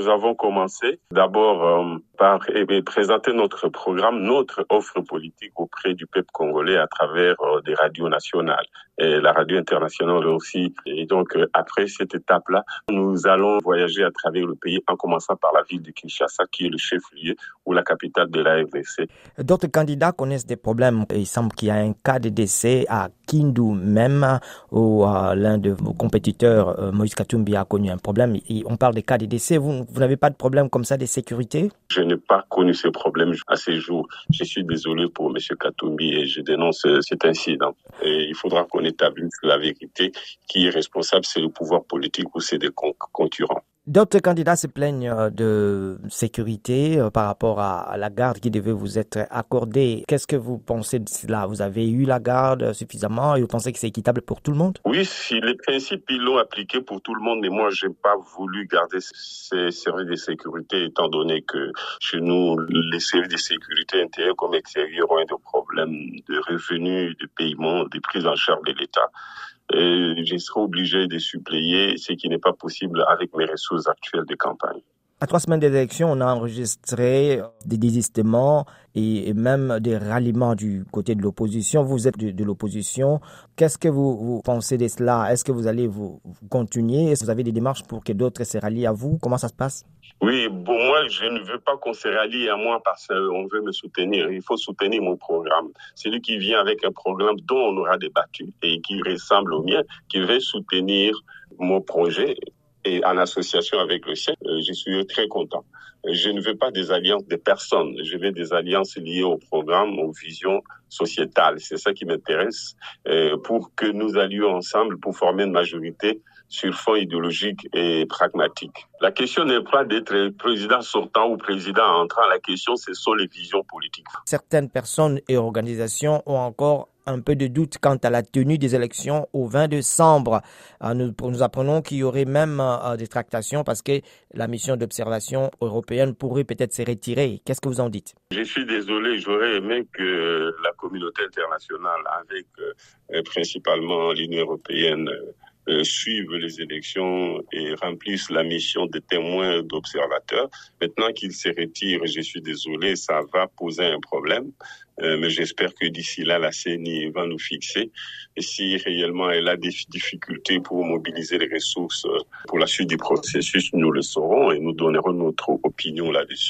nous avons commencé d'abord euh, par présenter notre programme, notre offre politique auprès du peuple congolais à travers euh, des radios nationales et la radio internationale aussi. Et donc, euh, après cette étape-là, nous allons voyager à travers le pays en commençant par la ville de Kinshasa, qui est le chef-lieu ou la capitale de la RDC. D'autres candidats connaissent des problèmes. Il semble qu'il y a un cas de décès à Kindu même, où l'un de vos compétiteurs, Moïse Katumbi, a connu un problème. on parle des cas de décès. Vous, n'avez pas de problème comme ça de sécurité Je n'ai pas connu ce problème à ces jours. Je suis désolé pour M. Katumbi et je dénonce cet incident. Il faudra qu'on établisse la vérité. Qui est responsable, c'est le pouvoir politique ou c'est des concurrents. D'autres candidats se plaignent euh, de sécurité euh, par rapport à la garde qui devait vous être accordée. Qu'est-ce que vous pensez de cela? Vous avez eu la garde suffisamment et vous pensez que c'est équitable pour tout le monde? Oui, si les principes ils l'ont appliqué pour tout le monde, mais moi j'ai pas voulu garder ces services de sécurité étant donné que chez nous les services de sécurité intérieurs comme extérieurs ont des de revenus, de paiement, de prise en charge de l'État je serai obligé de suppléer, ce qui n'est pas possible avec mes ressources actuelles de campagne. À trois semaines d'élection, on a enregistré des désistements et même des ralliements du côté de l'opposition. Vous êtes de, l'opposition. Qu'est-ce que vous, pensez de cela? Est-ce que vous allez vous, continuer? Est-ce que vous avez des démarches pour que d'autres se rallient à vous? Comment ça se passe? Oui, bon, moi, je ne veux pas qu'on se rallie à moi parce qu'on veut me soutenir. Il faut soutenir mon programme. Celui qui vient avec un programme dont on aura débattu et qui ressemble au mien, qui veut soutenir mon projet et en association avec le sien, je suis très content. Je ne veux pas des alliances de personnes, je veux des alliances liées au programme, aux visions sociétales. C'est ça qui m'intéresse euh, pour que nous allions ensemble pour former une majorité sur fond idéologique et pragmatique. La question n'est pas d'être président sortant ou président entrant. La question, ce sont les visions politiques. Certaines personnes et organisations ont encore un peu de doute quant à la tenue des élections au 20 décembre. Euh, nous, apprenons qu'il y aurait même euh, des tractations parce que la mission d'observation européenne pourrait peut-être se retirer. Qu'est-ce que vous en dites? Je suis désolé, j'aurais aimé que la communauté internationale, avec euh, principalement l'Union européenne, euh, suivent les élections et remplissent la mission de témoins d'observateurs. Maintenant qu'ils se retirent, je suis désolé, ça va poser un problème. Euh, mais j'espère que d'ici là, la CENI va nous fixer. Et si réellement elle a des difficultés pour mobiliser les ressources pour la suite du processus, nous le saurons et nous donnerons notre opinion là-dessus.